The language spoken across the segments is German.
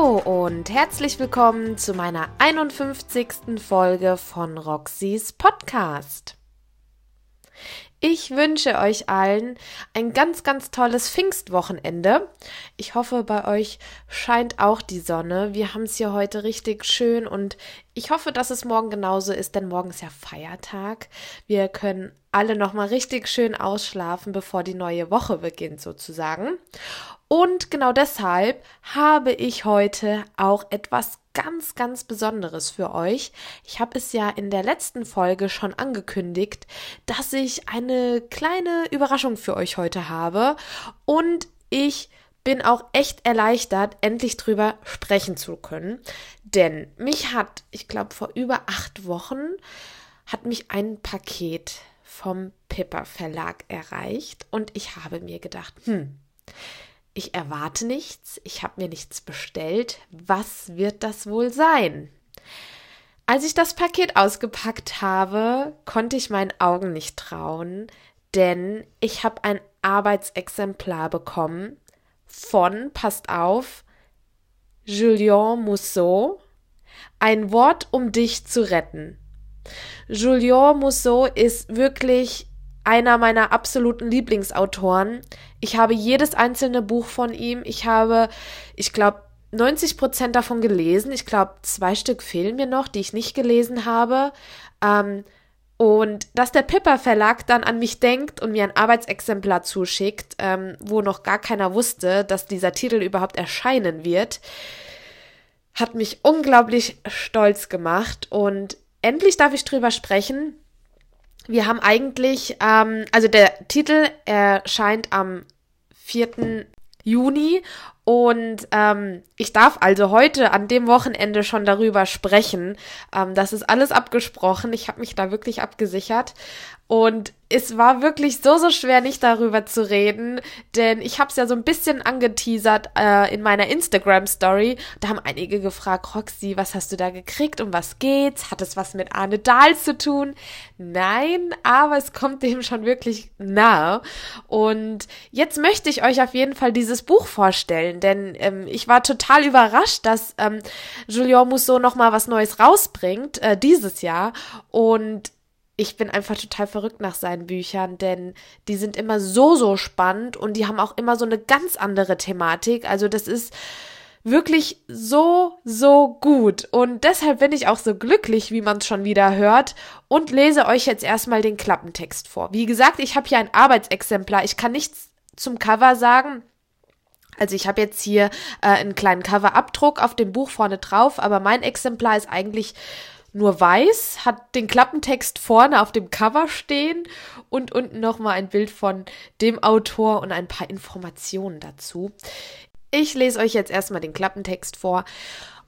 Hallo und herzlich willkommen zu meiner 51. Folge von Roxys Podcast. Ich wünsche euch allen ein ganz, ganz tolles Pfingstwochenende. Ich hoffe, bei euch scheint auch die Sonne. Wir haben es hier heute richtig schön und ich hoffe, dass es morgen genauso ist, denn morgen ist ja Feiertag. Wir können alle nochmal richtig schön ausschlafen, bevor die neue Woche beginnt, sozusagen. Und genau deshalb habe ich heute auch etwas ganz, ganz Besonderes für euch. Ich habe es ja in der letzten Folge schon angekündigt, dass ich eine kleine Überraschung für euch heute habe. Und ich bin auch echt erleichtert, endlich drüber sprechen zu können. Denn mich hat, ich glaube, vor über acht Wochen hat mich ein Paket vom Pipper Verlag erreicht und ich habe mir gedacht, hm, ich erwarte nichts, ich habe mir nichts bestellt, was wird das wohl sein? Als ich das Paket ausgepackt habe, konnte ich meinen Augen nicht trauen, denn ich habe ein Arbeitsexemplar bekommen von, passt auf, Julien Mousseau, ein Wort, um dich zu retten. Julien Mousseau ist wirklich einer meiner absoluten Lieblingsautoren. Ich habe jedes einzelne Buch von ihm. Ich habe, ich glaube, 90 Prozent davon gelesen. Ich glaube, zwei Stück fehlen mir noch, die ich nicht gelesen habe. Ähm, und dass der Pipper Verlag dann an mich denkt und mir ein Arbeitsexemplar zuschickt, ähm, wo noch gar keiner wusste, dass dieser Titel überhaupt erscheinen wird, hat mich unglaublich stolz gemacht. Und endlich darf ich drüber sprechen. Wir haben eigentlich, ähm, also der Titel erscheint am 4. Juni und ähm, ich darf also heute an dem Wochenende schon darüber sprechen. Ähm, das ist alles abgesprochen. Ich habe mich da wirklich abgesichert. Und es war wirklich so, so schwer, nicht darüber zu reden, denn ich habe es ja so ein bisschen angeteasert äh, in meiner Instagram-Story. Da haben einige gefragt, Roxy, was hast du da gekriegt? Um was geht's? Hat es was mit Arne Dahl zu tun? Nein, aber es kommt dem schon wirklich nahe. Und jetzt möchte ich euch auf jeden Fall dieses Buch vorstellen, denn ähm, ich war total überrascht, dass ähm, Julien Mousseau noch mal was Neues rausbringt äh, dieses Jahr und ich bin einfach total verrückt nach seinen Büchern, denn die sind immer so, so spannend und die haben auch immer so eine ganz andere Thematik. Also das ist wirklich so, so gut. Und deshalb bin ich auch so glücklich, wie man es schon wieder hört, und lese euch jetzt erstmal den Klappentext vor. Wie gesagt, ich habe hier ein Arbeitsexemplar. Ich kann nichts zum Cover sagen. Also ich habe jetzt hier äh, einen kleinen Coverabdruck auf dem Buch vorne drauf, aber mein Exemplar ist eigentlich nur weiß, hat den Klappentext vorne auf dem Cover stehen und unten nochmal ein Bild von dem Autor und ein paar Informationen dazu. Ich lese euch jetzt erstmal den Klappentext vor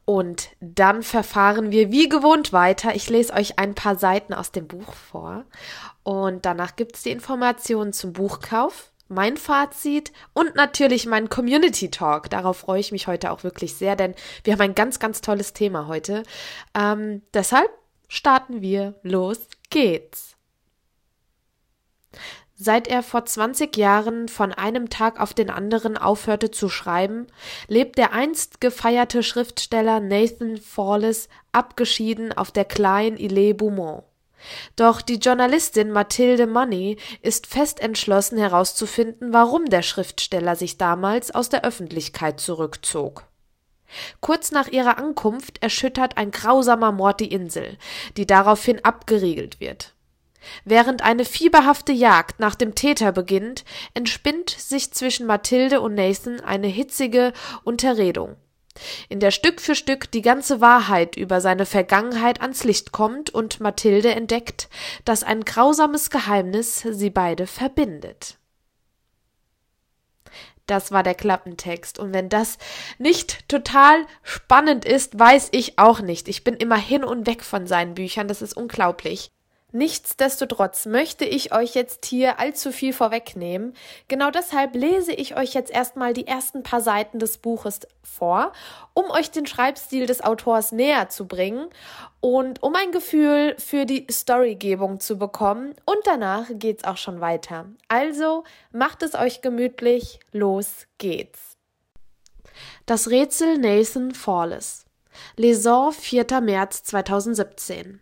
und dann verfahren wir wie gewohnt weiter. Ich lese euch ein paar Seiten aus dem Buch vor und danach gibt es die Informationen zum Buchkauf mein Fazit und natürlich mein Community Talk. Darauf freue ich mich heute auch wirklich sehr, denn wir haben ein ganz, ganz tolles Thema heute. Ähm, deshalb starten wir. Los geht's. Seit er vor 20 Jahren von einem Tag auf den anderen aufhörte zu schreiben, lebt der einst gefeierte Schriftsteller Nathan Fawless abgeschieden auf der kleinen Ile Beaumont. Doch die Journalistin Mathilde Money ist fest entschlossen herauszufinden, warum der Schriftsteller sich damals aus der Öffentlichkeit zurückzog. Kurz nach ihrer Ankunft erschüttert ein grausamer Mord die Insel, die daraufhin abgeriegelt wird. Während eine fieberhafte Jagd nach dem Täter beginnt, entspinnt sich zwischen Mathilde und Nathan eine hitzige Unterredung in der Stück für Stück die ganze Wahrheit über seine Vergangenheit ans Licht kommt und Mathilde entdeckt, dass ein grausames Geheimnis sie beide verbindet. Das war der Klappentext. Und wenn das nicht total spannend ist, weiß ich auch nicht. Ich bin immer hin und weg von seinen Büchern. Das ist unglaublich. Nichtsdestotrotz möchte ich euch jetzt hier allzu viel vorwegnehmen. Genau deshalb lese ich euch jetzt erstmal die ersten paar Seiten des Buches vor, um euch den Schreibstil des Autors näher zu bringen und um ein Gefühl für die Storygebung zu bekommen. Und danach geht's auch schon weiter. Also macht es euch gemütlich, los geht's. Das Rätsel Nathan Fawless. Lesor 4. März 2017.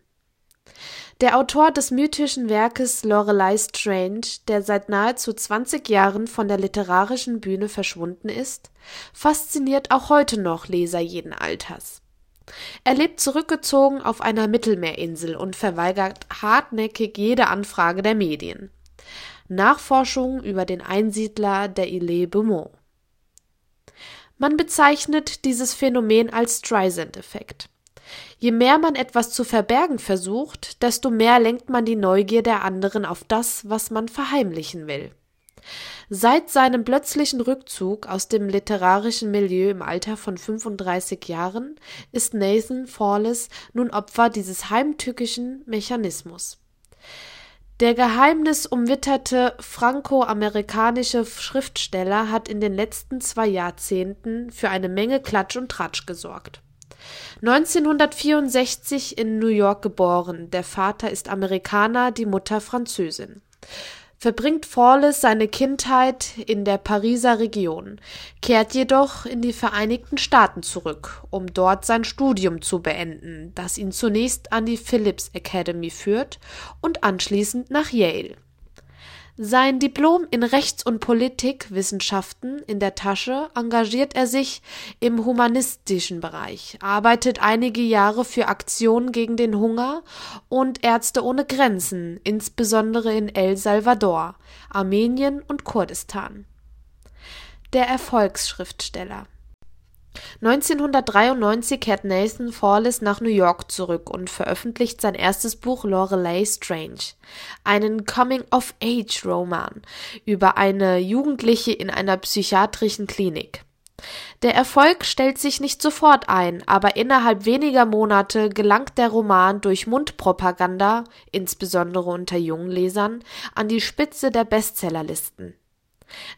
Der Autor des mythischen Werkes Lorelei Strange, der seit nahezu 20 Jahren von der literarischen Bühne verschwunden ist, fasziniert auch heute noch Leser jeden Alters. Er lebt zurückgezogen auf einer Mittelmeerinsel und verweigert hartnäckig jede Anfrage der Medien. Nachforschungen über den Einsiedler der Ile Beaumont. Man bezeichnet dieses Phänomen als Streisand-Effekt. Je mehr man etwas zu verbergen versucht, desto mehr lenkt man die Neugier der anderen auf das, was man verheimlichen will. Seit seinem plötzlichen Rückzug aus dem literarischen Milieu im Alter von 35 Jahren ist Nathan Fawless nun Opfer dieses heimtückischen Mechanismus. Der geheimnisumwitterte franco-amerikanische Schriftsteller hat in den letzten zwei Jahrzehnten für eine Menge Klatsch und Tratsch gesorgt. 1964 in New York geboren, der Vater ist Amerikaner, die Mutter Französin verbringt Fawless seine Kindheit in der Pariser Region, kehrt jedoch in die Vereinigten Staaten zurück, um dort sein Studium zu beenden, das ihn zunächst an die Phillips Academy führt und anschließend nach Yale. Sein Diplom in Rechts- und Politikwissenschaften in der Tasche engagiert er sich im humanistischen Bereich, arbeitet einige Jahre für Aktionen gegen den Hunger und Ärzte ohne Grenzen, insbesondere in El Salvador, Armenien und Kurdistan. Der Erfolgsschriftsteller 1993 kehrt Nathan Fawless nach New York zurück und veröffentlicht sein erstes Buch Lorelei Strange, einen Coming-of-Age-Roman über eine Jugendliche in einer psychiatrischen Klinik. Der Erfolg stellt sich nicht sofort ein, aber innerhalb weniger Monate gelangt der Roman durch Mundpropaganda, insbesondere unter jungen Lesern, an die Spitze der Bestsellerlisten.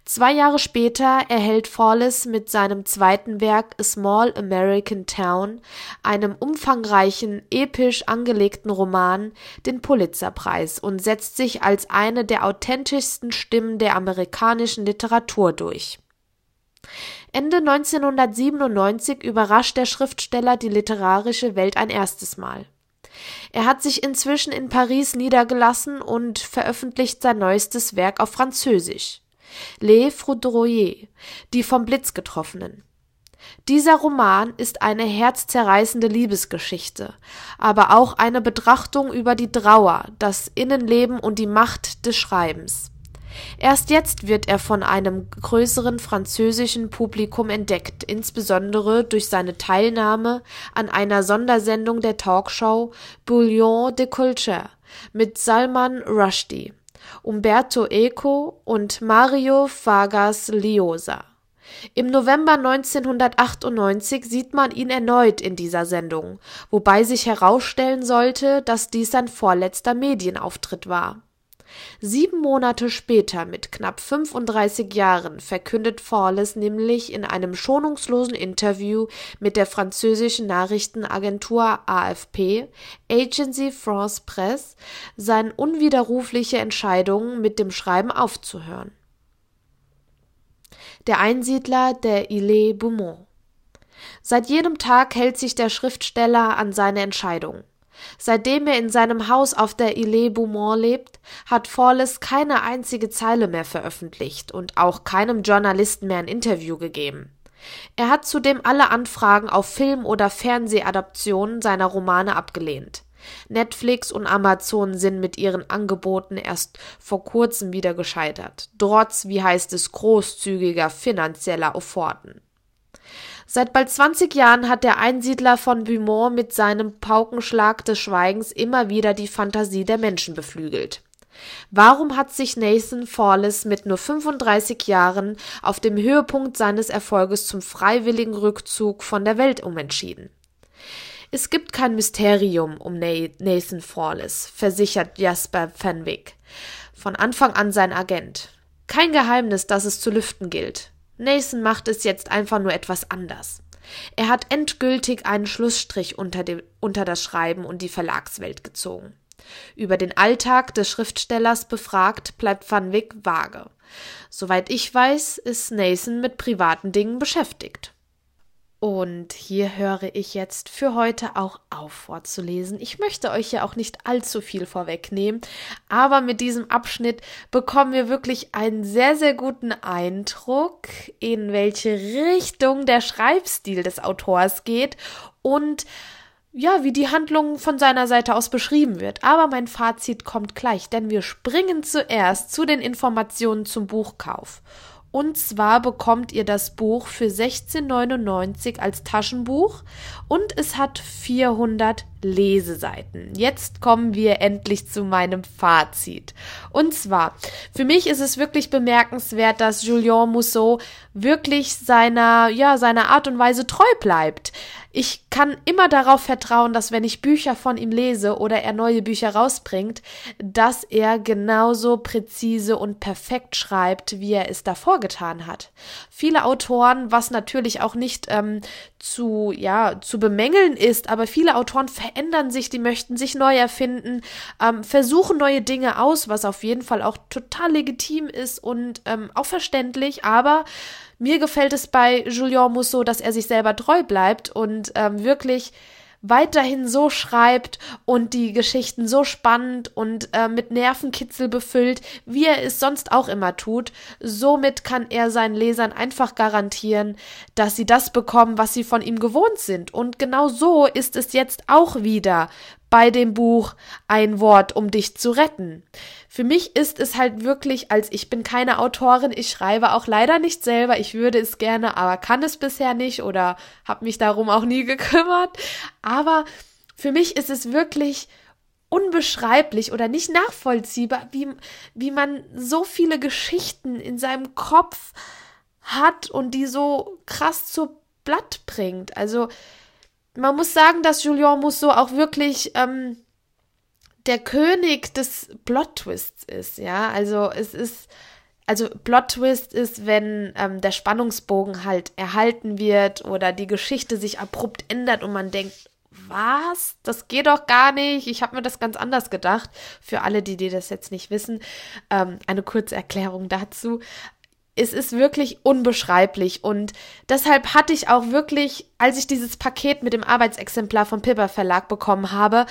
Zwei Jahre später erhält Fawless mit seinem zweiten Werk A Small American Town, einem umfangreichen, episch angelegten Roman, den Pulitzerpreis und setzt sich als eine der authentischsten Stimmen der amerikanischen Literatur durch. Ende 1997 überrascht der Schriftsteller die literarische Welt ein erstes Mal. Er hat sich inzwischen in Paris niedergelassen und veröffentlicht sein neuestes Werk auf Französisch. Les Foudroyers, die vom Blitz getroffenen. Dieser Roman ist eine herzzerreißende Liebesgeschichte, aber auch eine Betrachtung über die Trauer, das Innenleben und die Macht des Schreibens. Erst jetzt wird er von einem größeren französischen Publikum entdeckt, insbesondere durch seine Teilnahme an einer Sondersendung der Talkshow Bouillon de Culture mit Salman Rushdie. Umberto Eco und Mario Vargas Llosa. Im November 1998 sieht man ihn erneut in dieser Sendung, wobei sich herausstellen sollte, dass dies sein vorletzter Medienauftritt war. Sieben Monate später, mit knapp 35 Jahren, verkündet Fawless nämlich in einem schonungslosen Interview mit der französischen Nachrichtenagentur AFP, Agency France Presse, seine unwiderrufliche Entscheidung, mit dem Schreiben aufzuhören. Der Einsiedler der Ile Beaumont. Seit jedem Tag hält sich der Schriftsteller an seine Entscheidung. Seitdem er in seinem Haus auf der Ile Beaumont lebt, hat Fawless keine einzige Zeile mehr veröffentlicht und auch keinem Journalisten mehr ein Interview gegeben. Er hat zudem alle Anfragen auf Film- oder Fernsehadaptionen seiner Romane abgelehnt. Netflix und Amazon sind mit ihren Angeboten erst vor kurzem wieder gescheitert, trotz, wie heißt es, großzügiger finanzieller Offerten. Seit bald 20 Jahren hat der Einsiedler von Beaumont mit seinem Paukenschlag des Schweigens immer wieder die Fantasie der Menschen beflügelt. Warum hat sich Nathan Fawless mit nur 35 Jahren auf dem Höhepunkt seines Erfolges zum freiwilligen Rückzug von der Welt umentschieden? Es gibt kein Mysterium um Nathan Fawless, versichert Jasper Fenwick, von Anfang an sein Agent. Kein Geheimnis, das es zu lüften gilt. Nathan macht es jetzt einfach nur etwas anders. Er hat endgültig einen Schlussstrich unter, dem, unter das Schreiben und die Verlagswelt gezogen. Über den Alltag des Schriftstellers befragt, bleibt Van Wyck vage. Soweit ich weiß, ist Nathan mit privaten Dingen beschäftigt. Und hier höre ich jetzt für heute auch auf vorzulesen. Ich möchte euch ja auch nicht allzu viel vorwegnehmen, aber mit diesem Abschnitt bekommen wir wirklich einen sehr, sehr guten Eindruck, in welche Richtung der Schreibstil des Autors geht und ja, wie die Handlung von seiner Seite aus beschrieben wird. Aber mein Fazit kommt gleich, denn wir springen zuerst zu den Informationen zum Buchkauf. Und zwar bekommt ihr das Buch für 16,99 als Taschenbuch. Und es hat 400 Leseseiten. Jetzt kommen wir endlich zu meinem Fazit. Und zwar, für mich ist es wirklich bemerkenswert, dass Julien Mousseau wirklich seiner, ja, seiner Art und Weise treu bleibt. Ich kann immer darauf vertrauen, dass wenn ich Bücher von ihm lese oder er neue Bücher rausbringt, dass er genauso präzise und perfekt schreibt, wie er es davor getan hat. Viele Autoren, was natürlich auch nicht ähm, zu, ja, zu bemängeln ist, aber viele Autoren verändern sich, die möchten sich neu erfinden, ähm, versuchen neue Dinge aus, was auf jeden Fall auch total legitim ist und ähm, auch verständlich, aber mir gefällt es bei Julien Mousseau, dass er sich selber treu bleibt und ähm, wirklich weiterhin so schreibt und die Geschichten so spannend und äh, mit Nervenkitzel befüllt, wie er es sonst auch immer tut. Somit kann er seinen Lesern einfach garantieren, dass sie das bekommen, was sie von ihm gewohnt sind. Und genau so ist es jetzt auch wieder bei dem Buch Ein Wort, um dich zu retten. Für mich ist es halt wirklich, als ich bin keine Autorin, ich schreibe auch leider nicht selber, ich würde es gerne, aber kann es bisher nicht oder habe mich darum auch nie gekümmert. Aber für mich ist es wirklich unbeschreiblich oder nicht nachvollziehbar, wie, wie man so viele Geschichten in seinem Kopf hat und die so krass zu Blatt bringt. Also man muss sagen, dass Julien Mousseau auch wirklich ähm, der König des Plot-Twists ist, ja. Also es ist, also Plot-Twist ist, wenn ähm, der Spannungsbogen halt erhalten wird oder die Geschichte sich abrupt ändert und man denkt, was? Das geht doch gar nicht. Ich habe mir das ganz anders gedacht. Für alle, die, die das jetzt nicht wissen, ähm, eine kurze Erklärung dazu es ist wirklich unbeschreiblich und deshalb hatte ich auch wirklich, als ich dieses Paket mit dem Arbeitsexemplar vom Pipper Verlag bekommen habe,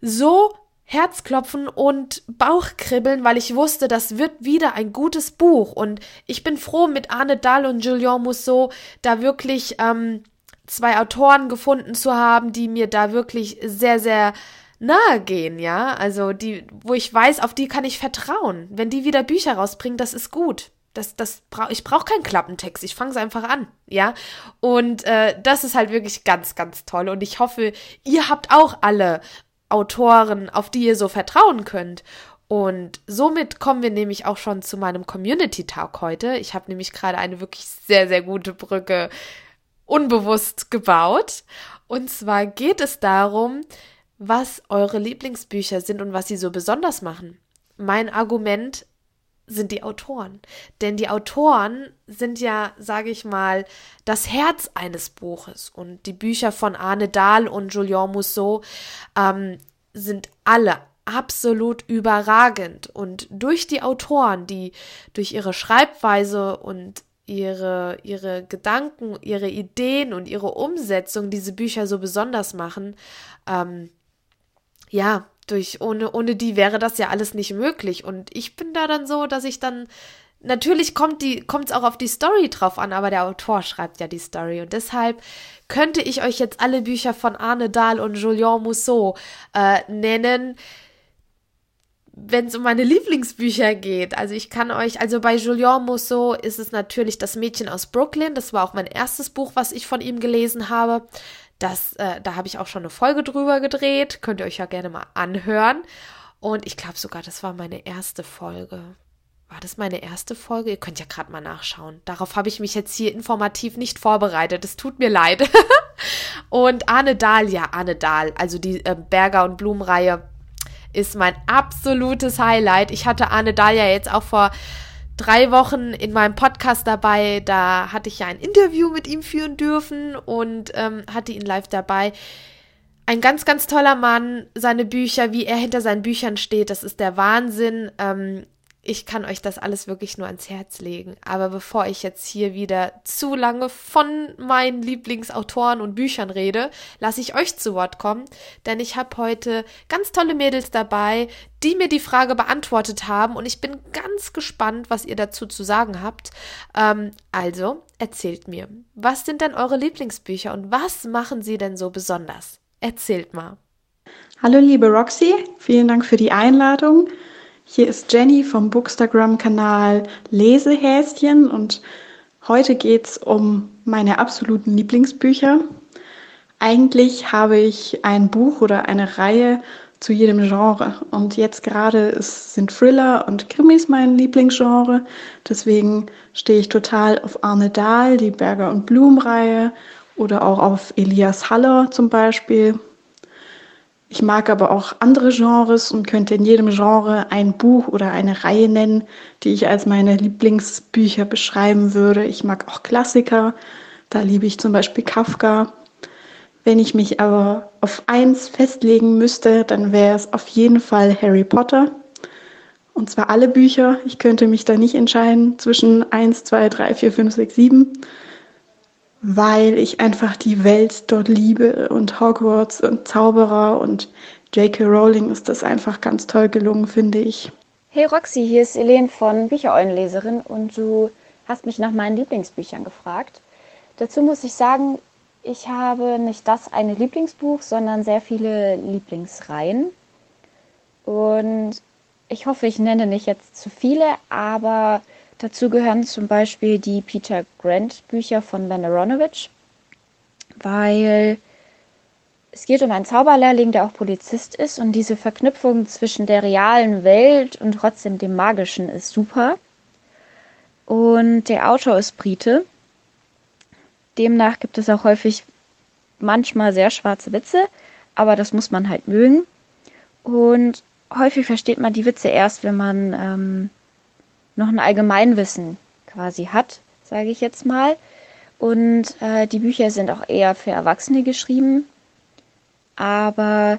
so Herzklopfen und Bauchkribbeln, weil ich wusste, das wird wieder ein gutes Buch und ich bin froh, mit Arne Dahl und Julien Mousseau da wirklich ähm, zwei Autoren gefunden zu haben, die mir da wirklich sehr, sehr nahe gehen, ja, also die, wo ich weiß, auf die kann ich vertrauen. Wenn die wieder Bücher rausbringen, das ist gut. Das, das bra ich brauche keinen Klappentext, ich fange es einfach an, ja. Und äh, das ist halt wirklich ganz, ganz toll. Und ich hoffe, ihr habt auch alle Autoren, auf die ihr so vertrauen könnt. Und somit kommen wir nämlich auch schon zu meinem Community-Tag heute. Ich habe nämlich gerade eine wirklich sehr, sehr gute Brücke unbewusst gebaut. Und zwar geht es darum, was eure Lieblingsbücher sind und was sie so besonders machen. Mein Argument sind die Autoren. Denn die Autoren sind ja, sage ich mal, das Herz eines Buches. Und die Bücher von Arne Dahl und Julien Mousseau ähm, sind alle absolut überragend. Und durch die Autoren, die durch ihre Schreibweise und ihre, ihre Gedanken, ihre Ideen und ihre Umsetzung diese Bücher so besonders machen, ähm, ja, durch, ohne, ohne die wäre das ja alles nicht möglich. Und ich bin da dann so, dass ich dann, natürlich kommt die, kommt es auch auf die Story drauf an, aber der Autor schreibt ja die Story. Und deshalb könnte ich euch jetzt alle Bücher von Arne Dahl und Julien Mousseau äh, nennen wenn es um meine Lieblingsbücher geht. Also ich kann euch, also bei Julien Mousseau ist es natürlich Das Mädchen aus Brooklyn. Das war auch mein erstes Buch, was ich von ihm gelesen habe. Das, äh, da habe ich auch schon eine Folge drüber gedreht. Könnt ihr euch ja gerne mal anhören. Und ich glaube sogar, das war meine erste Folge. War das meine erste Folge? Ihr könnt ja gerade mal nachschauen. Darauf habe ich mich jetzt hier informativ nicht vorbereitet. Es tut mir leid. und Arne Dahl, ja, Arne Dahl, also die äh, Berger und Blumenreihe ist mein absolutes Highlight. Ich hatte Arne Dahl ja jetzt auch vor drei Wochen in meinem Podcast dabei. Da hatte ich ja ein Interview mit ihm führen dürfen und ähm, hatte ihn live dabei. Ein ganz, ganz toller Mann. Seine Bücher, wie er hinter seinen Büchern steht, das ist der Wahnsinn. Ähm, ich kann euch das alles wirklich nur ans Herz legen. Aber bevor ich jetzt hier wieder zu lange von meinen Lieblingsautoren und Büchern rede, lasse ich euch zu Wort kommen, denn ich habe heute ganz tolle Mädels dabei, die mir die Frage beantwortet haben und ich bin ganz gespannt, was ihr dazu zu sagen habt. Ähm, also, erzählt mir, was sind denn eure Lieblingsbücher und was machen sie denn so besonders? Erzählt mal. Hallo liebe Roxy, vielen Dank für die Einladung. Hier ist Jenny vom Bookstagram-Kanal Lesehäschen und heute geht es um meine absoluten Lieblingsbücher. Eigentlich habe ich ein Buch oder eine Reihe zu jedem Genre und jetzt gerade sind Thriller und Krimis mein Lieblingsgenre. Deswegen stehe ich total auf Arne Dahl, die Berger und Blum Reihe oder auch auf Elias Haller zum Beispiel. Ich mag aber auch andere Genres und könnte in jedem Genre ein Buch oder eine Reihe nennen, die ich als meine Lieblingsbücher beschreiben würde. Ich mag auch Klassiker, da liebe ich zum Beispiel Kafka. Wenn ich mich aber auf eins festlegen müsste, dann wäre es auf jeden Fall Harry Potter. Und zwar alle Bücher. Ich könnte mich da nicht entscheiden zwischen 1, 2, 3, 4, 5, 6, 7 weil ich einfach die Welt dort liebe und Hogwarts und Zauberer und J.K. Rowling ist das einfach ganz toll gelungen, finde ich. Hey Roxy, hier ist Elen von Büchereulenleserin und du hast mich nach meinen Lieblingsbüchern gefragt. Dazu muss ich sagen, ich habe nicht das eine Lieblingsbuch, sondern sehr viele Lieblingsreihen. Und ich hoffe, ich nenne nicht jetzt zu viele, aber Dazu gehören zum Beispiel die Peter Grant Bücher von Ben Aronovich, weil es geht um einen Zauberlehrling, der auch Polizist ist und diese Verknüpfung zwischen der realen Welt und trotzdem dem magischen ist super. Und der Autor ist Brite. Demnach gibt es auch häufig manchmal sehr schwarze Witze, aber das muss man halt mögen. Und häufig versteht man die Witze erst, wenn man ähm, noch ein Allgemeinwissen quasi hat, sage ich jetzt mal. Und äh, die Bücher sind auch eher für Erwachsene geschrieben, aber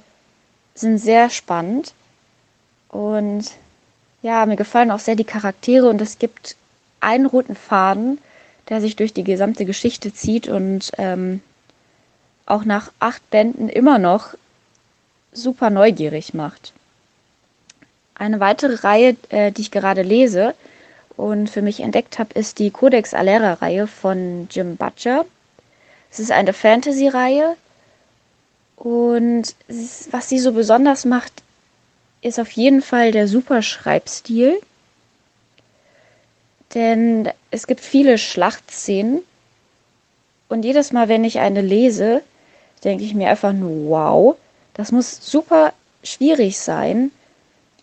sind sehr spannend. Und ja, mir gefallen auch sehr die Charaktere und es gibt einen roten Faden, der sich durch die gesamte Geschichte zieht und ähm, auch nach acht Bänden immer noch super neugierig macht. Eine weitere Reihe, äh, die ich gerade lese und für mich entdeckt habe, ist die Codex Alera-Reihe von Jim Butcher. Es ist eine Fantasy-Reihe und ist, was sie so besonders macht, ist auf jeden Fall der Superschreibstil. Denn es gibt viele Schlachtszenen und jedes Mal, wenn ich eine lese, denke ich mir einfach nur, wow, das muss super schwierig sein,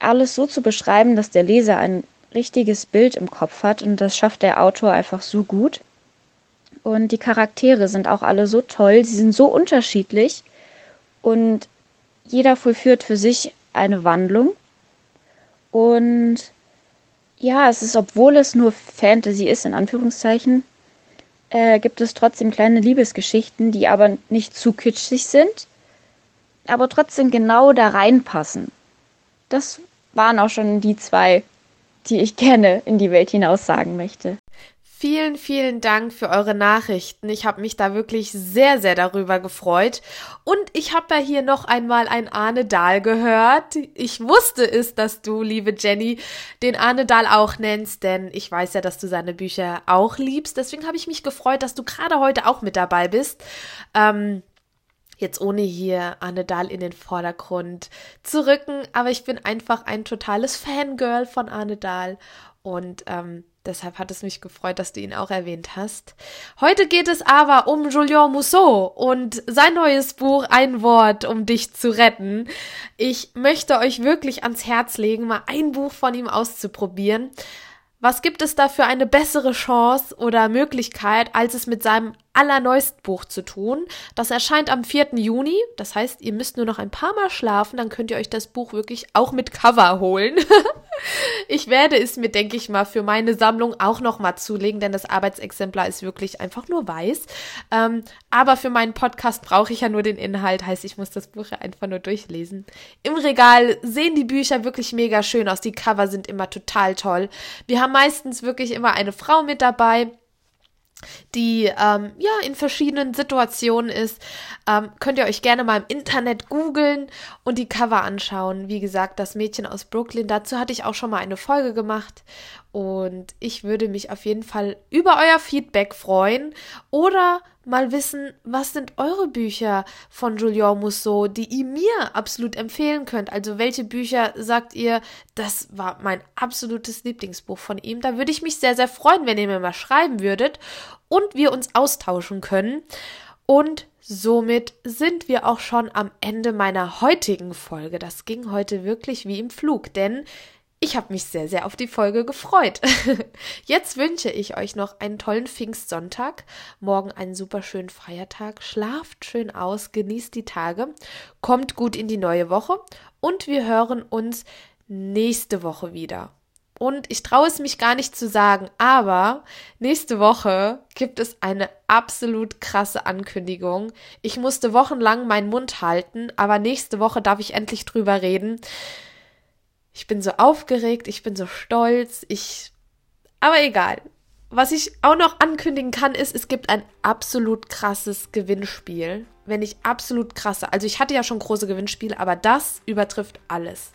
alles so zu beschreiben, dass der Leser ein richtiges Bild im Kopf hat und das schafft der Autor einfach so gut. Und die Charaktere sind auch alle so toll, sie sind so unterschiedlich und jeder vollführt für sich eine Wandlung. Und ja, es ist, obwohl es nur Fantasy ist, in Anführungszeichen, äh, gibt es trotzdem kleine Liebesgeschichten, die aber nicht zu kitschig sind, aber trotzdem genau da reinpassen. Das waren auch schon die zwei, die ich gerne in die Welt hinaus sagen möchte. Vielen, vielen Dank für eure Nachrichten. Ich habe mich da wirklich sehr, sehr darüber gefreut. Und ich habe ja hier noch einmal ein Arne Dahl gehört. Ich wusste es, dass du, liebe Jenny, den Arne Dahl auch nennst, denn ich weiß ja, dass du seine Bücher auch liebst. Deswegen habe ich mich gefreut, dass du gerade heute auch mit dabei bist. Ähm, Jetzt ohne hier Anne Dahl in den Vordergrund zu rücken, aber ich bin einfach ein totales Fangirl von Anne Dahl und ähm, deshalb hat es mich gefreut, dass du ihn auch erwähnt hast. Heute geht es aber um Julien Mousseau und sein neues Buch Ein Wort, um dich zu retten. Ich möchte euch wirklich ans Herz legen, mal ein Buch von ihm auszuprobieren. Was gibt es da für eine bessere Chance oder Möglichkeit, als es mit seinem allerneuesten Buch zu tun. Das erscheint am 4. Juni. Das heißt, ihr müsst nur noch ein paar Mal schlafen, dann könnt ihr euch das Buch wirklich auch mit Cover holen. ich werde es mir, denke ich mal, für meine Sammlung auch noch mal zulegen, denn das Arbeitsexemplar ist wirklich einfach nur weiß. Ähm, aber für meinen Podcast brauche ich ja nur den Inhalt, heißt, ich muss das Buch ja einfach nur durchlesen. Im Regal sehen die Bücher wirklich mega schön aus. Die Cover sind immer total toll. Wir haben meistens wirklich immer eine Frau mit dabei die ähm, ja in verschiedenen Situationen ist, ähm, könnt ihr euch gerne mal im Internet googeln und die Cover anschauen. Wie gesagt, das Mädchen aus Brooklyn, dazu hatte ich auch schon mal eine Folge gemacht und ich würde mich auf jeden Fall über euer Feedback freuen oder mal wissen, was sind eure Bücher von Julien Mousseau, die ihr mir absolut empfehlen könnt. Also welche Bücher sagt ihr, das war mein absolutes Lieblingsbuch von ihm. Da würde ich mich sehr, sehr freuen, wenn ihr mir mal schreiben würdet und wir uns austauschen können. Und somit sind wir auch schon am Ende meiner heutigen Folge. Das ging heute wirklich wie im Flug, denn ich habe mich sehr, sehr auf die Folge gefreut. Jetzt wünsche ich euch noch einen tollen Pfingstsonntag, morgen einen super schönen Feiertag, schlaft schön aus, genießt die Tage, kommt gut in die neue Woche und wir hören uns nächste Woche wieder. Und ich traue es mich gar nicht zu sagen, aber nächste Woche gibt es eine absolut krasse Ankündigung. Ich musste wochenlang meinen Mund halten, aber nächste Woche darf ich endlich drüber reden. Ich bin so aufgeregt, ich bin so stolz, ich. Aber egal. Was ich auch noch ankündigen kann, ist, es gibt ein absolut krasses Gewinnspiel. Wenn ich absolut krasse. Also ich hatte ja schon große Gewinnspiele, aber das übertrifft alles.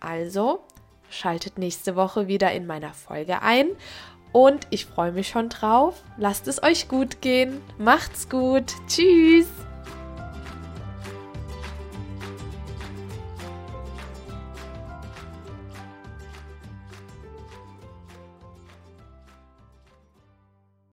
Also schaltet nächste Woche wieder in meiner Folge ein. Und ich freue mich schon drauf. Lasst es euch gut gehen. Macht's gut. Tschüss.